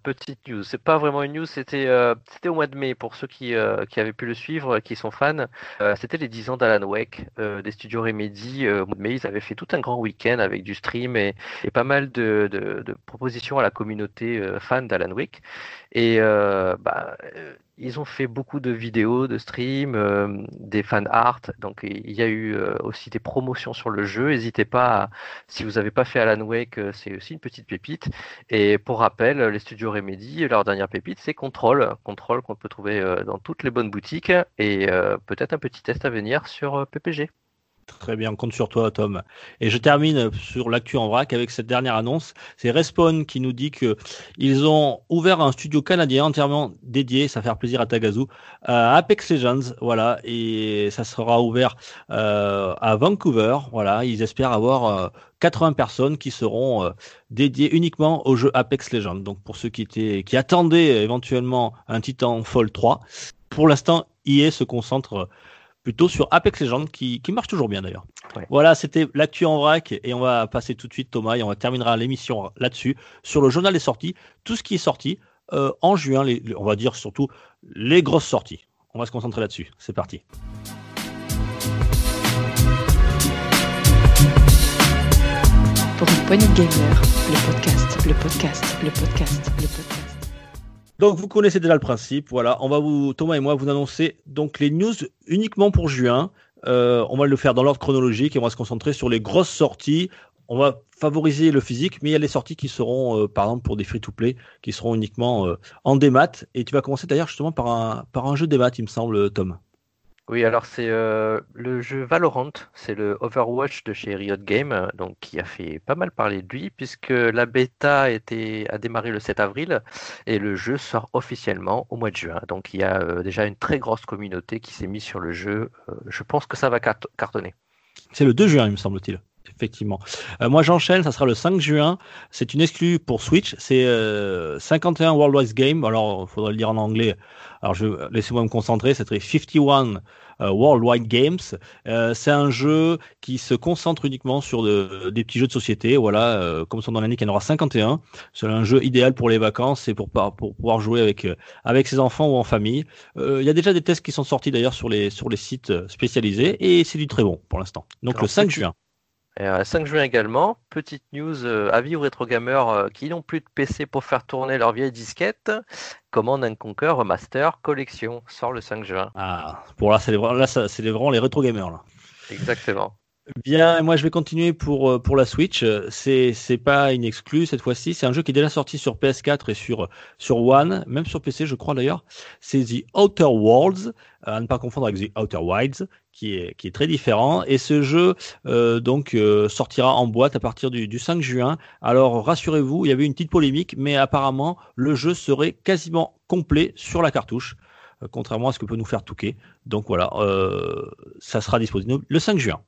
petite news. C'est pas vraiment une news, c'était euh, au mois de mai pour ceux qui, euh, avaient pu le suivre, qui sont fans. Euh, c'était les 10 ans d'Alan Wake des studios Remedy. au mois de mai, ils avaient fait tout un grand week-end avec du stream et, pas mal de, de, de, propositions à la communauté fan d'Alan Wake. Et bah, ils ont fait beaucoup de vidéos, de streams, euh, des fan art. Donc il y a eu euh, aussi des promotions sur le jeu. N'hésitez pas, si vous n'avez pas fait Alan Wake, euh, c'est aussi une petite pépite. Et pour rappel, les studios Remedy, leur dernière pépite, c'est Control. Control qu'on peut trouver dans toutes les bonnes boutiques. Et peut-être un petit test à venir sur PPG. Très bien, on compte sur toi, Tom. Et je termine sur l'actu en vrac avec cette dernière annonce. C'est Respawn qui nous dit que ils ont ouvert un studio canadien entièrement dédié, ça va faire plaisir à Tagazu, à Apex Legends, voilà, et ça sera ouvert euh, à Vancouver, voilà. Ils espèrent avoir 80 euh, personnes qui seront euh, dédiées uniquement au jeu Apex Legends. Donc pour ceux qui étaient, qui attendaient éventuellement un Titanfall 3, pour l'instant, EA se concentre plutôt sur Apex Legends qui, qui marche toujours bien d'ailleurs. Voilà, c'était l'actu en vrac et on va passer tout de suite Thomas et on va terminera l'émission là-dessus sur le journal des sorties, tout ce qui est sorti euh, en juin, les, on va dire surtout les grosses sorties. On va se concentrer là-dessus. C'est parti. Pour une poignée de gamer, le podcast, le podcast, le podcast, le podcast. Donc vous connaissez déjà le principe. Voilà, on va vous Thomas et moi vous annoncer donc les news uniquement pour juin. Euh, on va le faire dans l'ordre chronologique et on va se concentrer sur les grosses sorties. On va favoriser le physique, mais il y a les sorties qui seront, euh, par exemple, pour des free-to-play, qui seront uniquement euh, en démat. Et tu vas commencer d'ailleurs justement par un, par un jeu démat, il me semble, Tom. Oui, alors c'est euh, le jeu Valorant, c'est le Overwatch de chez Riot Games, donc qui a fait pas mal parler de lui puisque la bêta était, a démarré le 7 avril et le jeu sort officiellement au mois de juin. Donc il y a euh, déjà une très grosse communauté qui s'est mise sur le jeu. Euh, je pense que ça va cartonner. C'est le 2 juin, il me semble-t-il effectivement. moi, j'enchaîne, ça sera le 5 juin. C'est une exclue pour Switch. C'est 51 Worldwide Game. Alors, il faudrait le dire en anglais. Alors, laissez-moi me concentrer. C'est 51 euh, Worldwide Games. Euh, c'est un jeu qui se concentre uniquement sur des petits jeux de société. Voilà, euh, comme son nom l'indique, il y en aura 51. C'est un jeu idéal pour les vacances et pour, pour pouvoir jouer avec, avec ses enfants ou en famille. Il y a déjà des tests qui sont sortis d'ailleurs sur les, sur les sites spécialisés et c'est du très bon pour l'instant. Donc le 5 juin. Et 5 juin également, petite news avis aux rétro gamers qui n'ont plus de PC pour faire tourner leur vieille disquette. Commande un Conquer Master Collection sort le 5 juin. Ah, pour là, c'est vraiment les rétro gamers là. Exactement. Bien, moi je vais continuer pour euh, pour la Switch. C'est c'est pas une exclue cette fois-ci. C'est un jeu qui est déjà sorti sur PS4 et sur sur One, même sur PC, je crois d'ailleurs. C'est The Outer Worlds, à ne pas confondre avec The Outer Wilds, qui est qui est très différent. Et ce jeu euh, donc euh, sortira en boîte à partir du, du 5 juin. Alors rassurez-vous, il y avait une petite polémique, mais apparemment le jeu serait quasiment complet sur la cartouche contrairement à ce que peut nous faire Touquet. Donc voilà, ça sera disponible le 5 juin.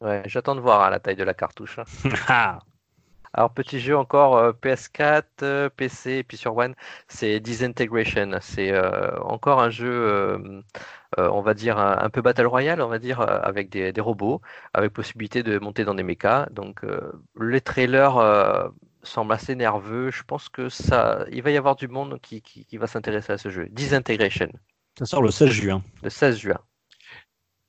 Ouais, j'attends de voir hein, la taille de la cartouche. Hein. Alors, petit jeu encore euh, PS4, euh, PC et puis sur One, c'est Disintegration. C'est euh, encore un jeu, on va dire, un, peu Battle Royale, on va dire, avec des, robots, avec possibilité de monter dans des mechas. Donc, les trailers semblent assez nerveux. Je pense que ça, il va y avoir du monde qui, qui va s'intéresser à ce jeu. Disintegration. Ça sort le 16 juin. Le 16 juin.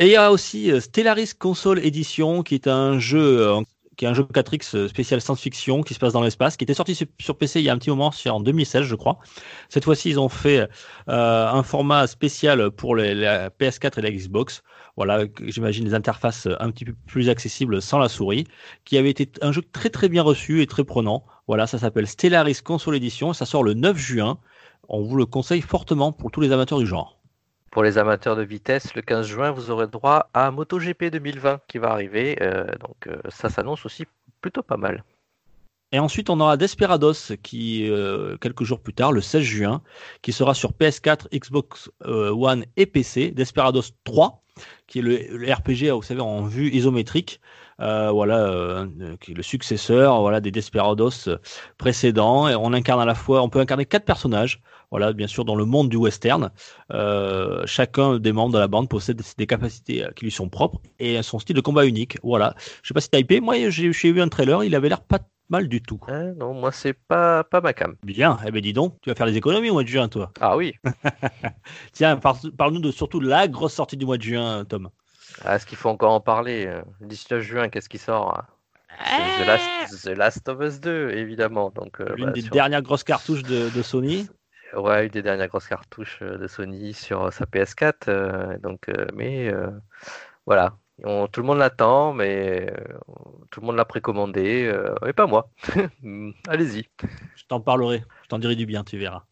Et il y a aussi euh, Stellaris Console Edition, qui est un jeu euh, qui est un jeu 4X euh, spécial science-fiction qui se passe dans l'espace, qui était sorti sur PC il y a un petit moment, en 2016 je crois. Cette fois-ci ils ont fait un format spécial pour les, la PS4 et la Xbox. voilà, j'imagine des interfaces un petit peu plus accessibles sans la souris, qui avait été un jeu très très bien reçu et très prenant. Voilà, ça s'appelle Stellaris Console Edition, ça sort le 9 juin. On vous le conseille fortement pour tous les amateurs du genre. Pour les amateurs de vitesse, le 15 juin, vous aurez droit à MotoGP 2020 qui va arriver. Euh, donc euh, ça s'annonce aussi plutôt pas mal. Et ensuite, on aura Desperados qui, euh, quelques jours plus tard, le 16 juin, qui sera sur PS4, Xbox One et PC. Desperados 3, qui est le, RPG, vous savez, en vue isométrique. Voilà, qui est le successeur, voilà, des Desperados précédents. Et on incarne à la fois, on peut incarner quatre personnages. Voilà, bien sûr, dans le monde du western, euh, chacun des membres de la bande possède des capacités euh, qui lui sont propres et son style de combat unique. Voilà. Je sais pas si t'as hypé. Moi, j'ai vu un trailer, il avait l'air pas mal du tout. Ah non, moi, c'est pas, pas ma cam. Bien. Eh ben, dis donc, tu vas faire des économies au mois de juin, toi. Ah oui. Tiens, parle-nous de surtout de la grosse sortie du mois de juin, Tom. Ah, est-ce qu'il faut encore en parler Le 19 juin, qu'est-ce qui sort hein? The Last, The Last, of Us 2, évidemment. Donc, euh, L'une bah, des dernières grosses cartouches de, de Sony. Ouais, une des dernières grosses cartouches euh, de Sony sur sa PS4. Euh, donc, euh, mais voilà, tout le monde l'attend, mais tout le monde l'a précommandé, mais pas moi. Allez-y. Je t'en parlerai, je t'en dirai du bien, tu verras.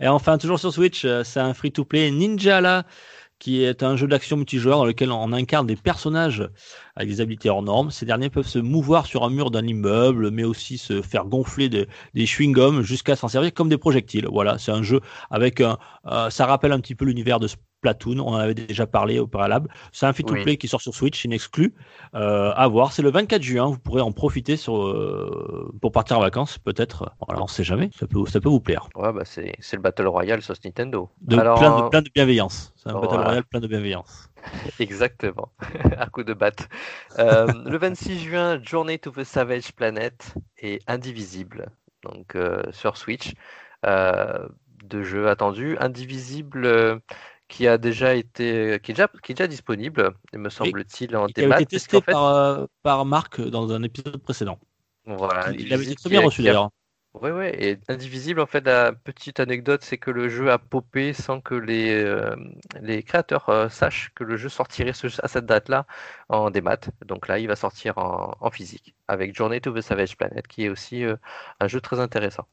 Et enfin, toujours sur Switch, c'est un free-to-play Ninja là qui est un jeu d'action multijoueur dans lequel on incarne des personnages avec des habiletés hors normes. Ces derniers peuvent se mouvoir sur un mur d'un immeuble, mais aussi se faire gonfler des chewing-gums jusqu'à s'en servir comme des projectiles. Voilà, c'est un jeu avec un, euh, ça rappelle un petit peu l'univers de Platoon, on en avait déjà parlé au préalable. C'est un free-to-play qui sort sur Switch, inexclu. Euh, à voir, c'est le 24 juin, vous pourrez en profiter sur, euh, pour partir en vacances, peut-être. Voilà, on sait jamais, ça peut, ça peut vous plaire. Ouais, bah c'est, le Battle Royale sur Nintendo. De, Alors, plein, de, plein de bienveillance. C'est un Battle Royale plein de bienveillance. Exactement, un coup de batte. Euh, le 26 juin, Journey to the Savage Planet est indivisible, donc euh, sur Switch. Euh, de jeux attendus. Indivisible qui a déjà été, qui est déjà, qui est déjà disponible, me semble-t-il, en démat. Qui a été testé par, euh, par Marc dans un épisode précédent. Voilà, il, avait été très bien reçu d'ailleurs. Oui, oui, et Indivisible, en fait, la petite anecdote, c'est que le jeu a popé sans que les, euh, les créateurs euh, sachent que le jeu sortirait à cette date-là en démat. Donc là, il va sortir en, en, physique, avec Journey to the Savage Planet, qui est aussi un jeu très intéressant.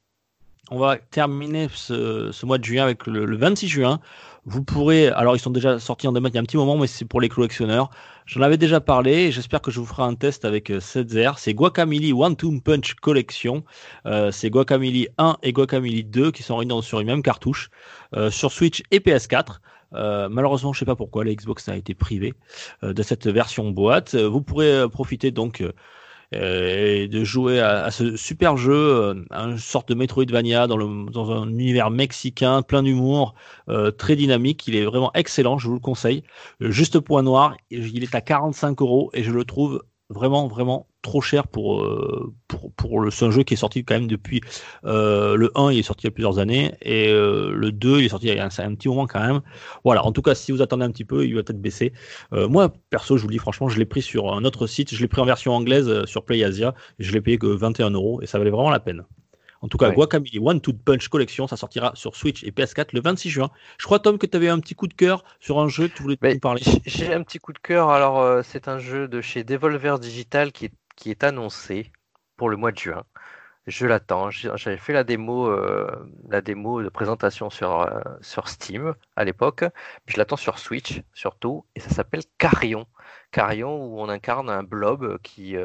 On va terminer ce, mois de juin avec le, le 26 juin. Vous pourrez, alors ils sont déjà sortis en démat il y a un petit moment, mais c'est pour les collectionneurs. J'en avais déjà parlé j'espère que je vous ferai un test avec euh, Setzer. C'est Guacamole One Two Punch Collection. Euh, c'est Guacamole 1 et Guacamole 2 qui sont réunis sur une même cartouche euh, sur Switch et PS4. Euh, malheureusement, je sais pas pourquoi la Xbox a été privée de cette version boîte. Vous pourrez profiter donc et de jouer à, ce super jeu, euh, une sorte de Metroidvania dans, dans un univers mexicain, plein d'humour, euh, très dynamique. Il est vraiment excellent, je vous le conseille. Juste point noir, il est à 45 euros et je le trouve vraiment vraiment trop cher pour euh, pour pour le c'est un jeu qui est sorti quand même depuis euh, le 1 il est sorti il y a plusieurs années et euh, le 2 il est sorti il y a un, petit moment quand même. Voilà en tout cas si vous attendez un petit peu il va peut-être baisser. Moi perso je vous le dis franchement je l'ai pris sur un autre site je l'ai pris en version anglaise sur PlayAsia je l'ai payé que 21 euros et ça valait vraiment la peine en tout cas, Guacamole One to Punch Collection, ça sortira sur Switch et PS4 le 26 juin. Je crois, Tom, que tu avais un petit coup de cœur sur un jeu que tu voulais nous parler. J'ai un petit coup de cœur. Alors, euh, c'est un jeu de chez Devolver Digital qui est, qui est annoncé pour le mois de juin. Je l'attends. J'avais fait la démo, euh, la démo de présentation sur, euh, sur Steam à l'époque. Je l'attends sur Switch surtout. Et ça s'appelle Carrion. Carrion où on incarne un blob qui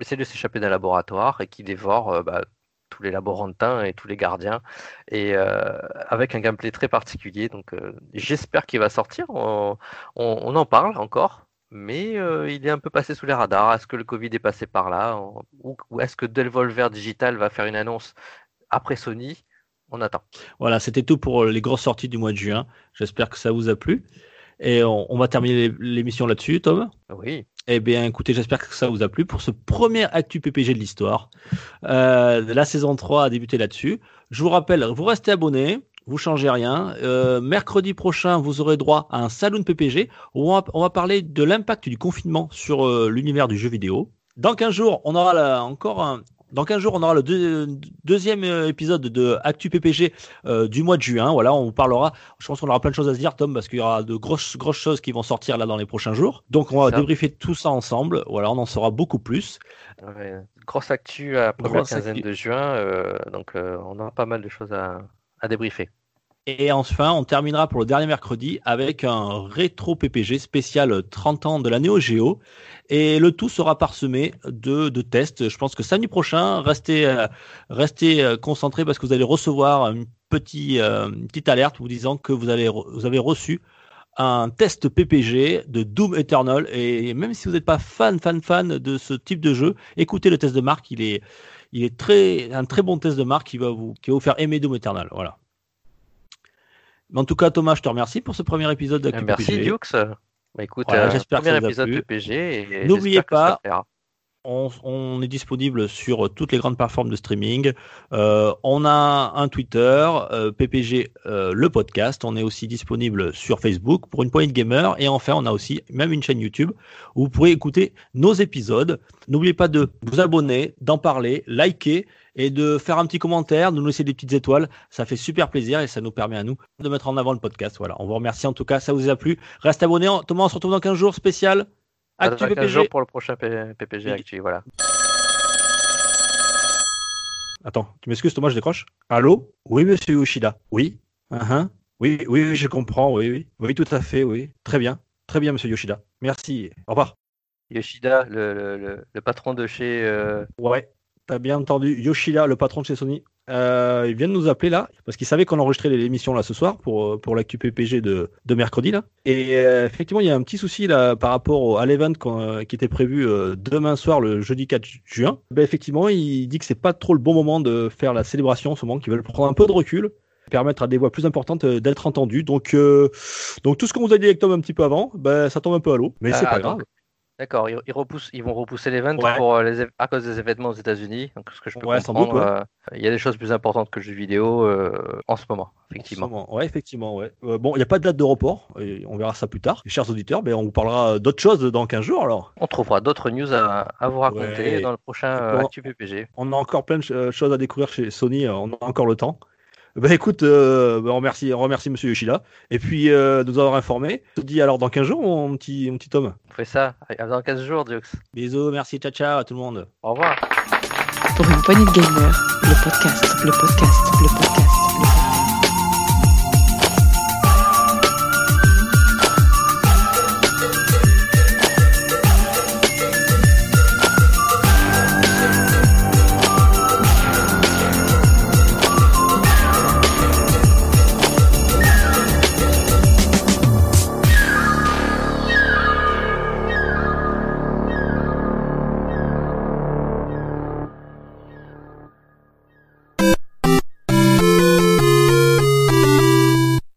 essaie de s'échapper d'un laboratoire et qui dévore bah, tous les laborantins et tous les gardiens, et euh, avec un gameplay très particulier. Donc euh, j'espère qu'il va sortir. On, en parle encore, mais euh, il est un peu passé sous les radars. Est-ce que le Covid est passé par là? Ou, est-ce que Delvolver Digital va faire une annonce après Sony? On attend. Voilà, c'était tout pour les grosses sorties du mois de juin. J'espère que ça vous a plu. Et on, on va terminer l'émission là-dessus, Tom. Oui. Eh bien, écoutez, j'espère que ça vous a plu pour ce premier Actu PPG de l'histoire. Euh, la saison 3 a débuté là-dessus. Je vous rappelle, vous restez abonnés, vous changez rien. Euh, mercredi prochain, vous aurez droit à un Saloon PPG où on va, on va parler de l'impact du confinement sur euh, l'univers du jeu vidéo. Dans 15 jours, on aura là encore un, dans 15 jours, on aura le deuxième euh, épisode de Actu PPG euh, du mois de juin. Voilà, on vous parlera. Je pense qu'on aura plein de choses à se dire, Tom, parce qu'il y aura de grosses, grosses choses qui vont sortir là dans les prochains jours. Donc, on va débriefer tout ça ensemble. Voilà, on en saura beaucoup plus. grosse actu à la première quinzaine de juin. donc, on aura pas mal de choses à, à débriefer. Et enfin, on terminera pour le dernier mercredi avec un rétro PPG spécial 30 ans de la Neo Geo. Et le tout sera parsemé de, tests. Je pense que samedi prochain, restez, euh, restez euh, concentrés parce que vous allez recevoir une, petit, euh, petite alerte vous disant que vous, allez, vous avez reçu un test PPG de Doom Eternal. Et même si vous n'êtes pas fan, fan, fan de ce type de jeu, écoutez le test de marque. Il est, il est très, un très bon test de marque qui va vous, qui va vous faire aimer Doom Eternal. Voilà. En tout cas, Thomas, je te remercie pour ce premier épisode de Merci, Dukes. Bah, écoute, euh, j'espère premier épisode de PG. N'oubliez pas, on, est disponible sur toutes les grandes plateformes de streaming. Euh, on a un Twitter, euh, PPG le podcast. On est aussi disponible sur Facebook pour une poignée de gamers. Et enfin, on a aussi même une chaîne YouTube où vous pourrez écouter nos épisodes. N'oubliez pas de vous abonner, d'en parler, liker et de faire un petit commentaire, de nous laisser des petites étoiles. Ça fait super plaisir et ça nous permet à nous de mettre en avant le podcast. Voilà, on vous remercie en tout cas, ça vous a plu. Reste abonné. Thomas, on se retrouve dans 15 jours spécial. Actu PPG. jours pour le prochain PPG Actu, voilà. Attends, tu m'excuses Thomas, je décroche. Allô? Oui, monsieur Yoshida. Oui. Uh oui, oui, oui, je comprends. Oui, oui. Oui, tout à fait, oui. Très bien. Très bien, monsieur Yoshida. Merci. Au revoir. Yoshida, le, le, le patron de chez. Euh... Ouais, T'as bien entendu Yoshida, le patron de chez Sony. Euh, il vient de nous appeler là parce qu'il savait qu'on enregistrait l'émission là ce soir pour euh, pour la QPPG de, de mercredi là. Et euh, effectivement, il y a un petit souci là par rapport au, à l'event qui était prévu demain soir le jeudi 4 juin. Ben, effectivement, il dit que c'est pas trop le bon moment de faire la célébration en ce moment, qu'il veulent prendre un peu de recul permettre à des voix plus importantes d'être entendues. Donc, donc tout ce qu'on vous a dit avec Tom un petit peu avant, ben, ça tombe un peu à l'eau, mais c'est ah, pas grave. D'accord, ils, ils vont repousser l'event pour euh, à cause des événements aux États-Unis. Donc, ce que je peux comprendre, euh, il y a des choses plus importantes que jeux vidéo euh, en ce moment, effectivement. Ouais, effectivement, ouais. bon, il n'y a pas de date de report, et on verra ça plus tard. chers auditeurs, mais on vous parlera d'autres choses dans 15 jours alors. On trouvera d'autres news à, vous raconter dans le prochain Actu PPG. On a encore plein de choses à découvrir chez Sony, on a encore le temps. Bah écoute, euh, bah, on, remercie, on remercie Monsieur Yoshida. Et puis euh, de nous avoir informés. Je te dis alors dans 15 jours, mon petit, mon petit Tom On fait ça, dans 15 jours, Dux. Bisous, merci, ciao, ciao à tout le monde. Au revoir. Pour une poignée de podcast, le podcast, le podcast, le podcast.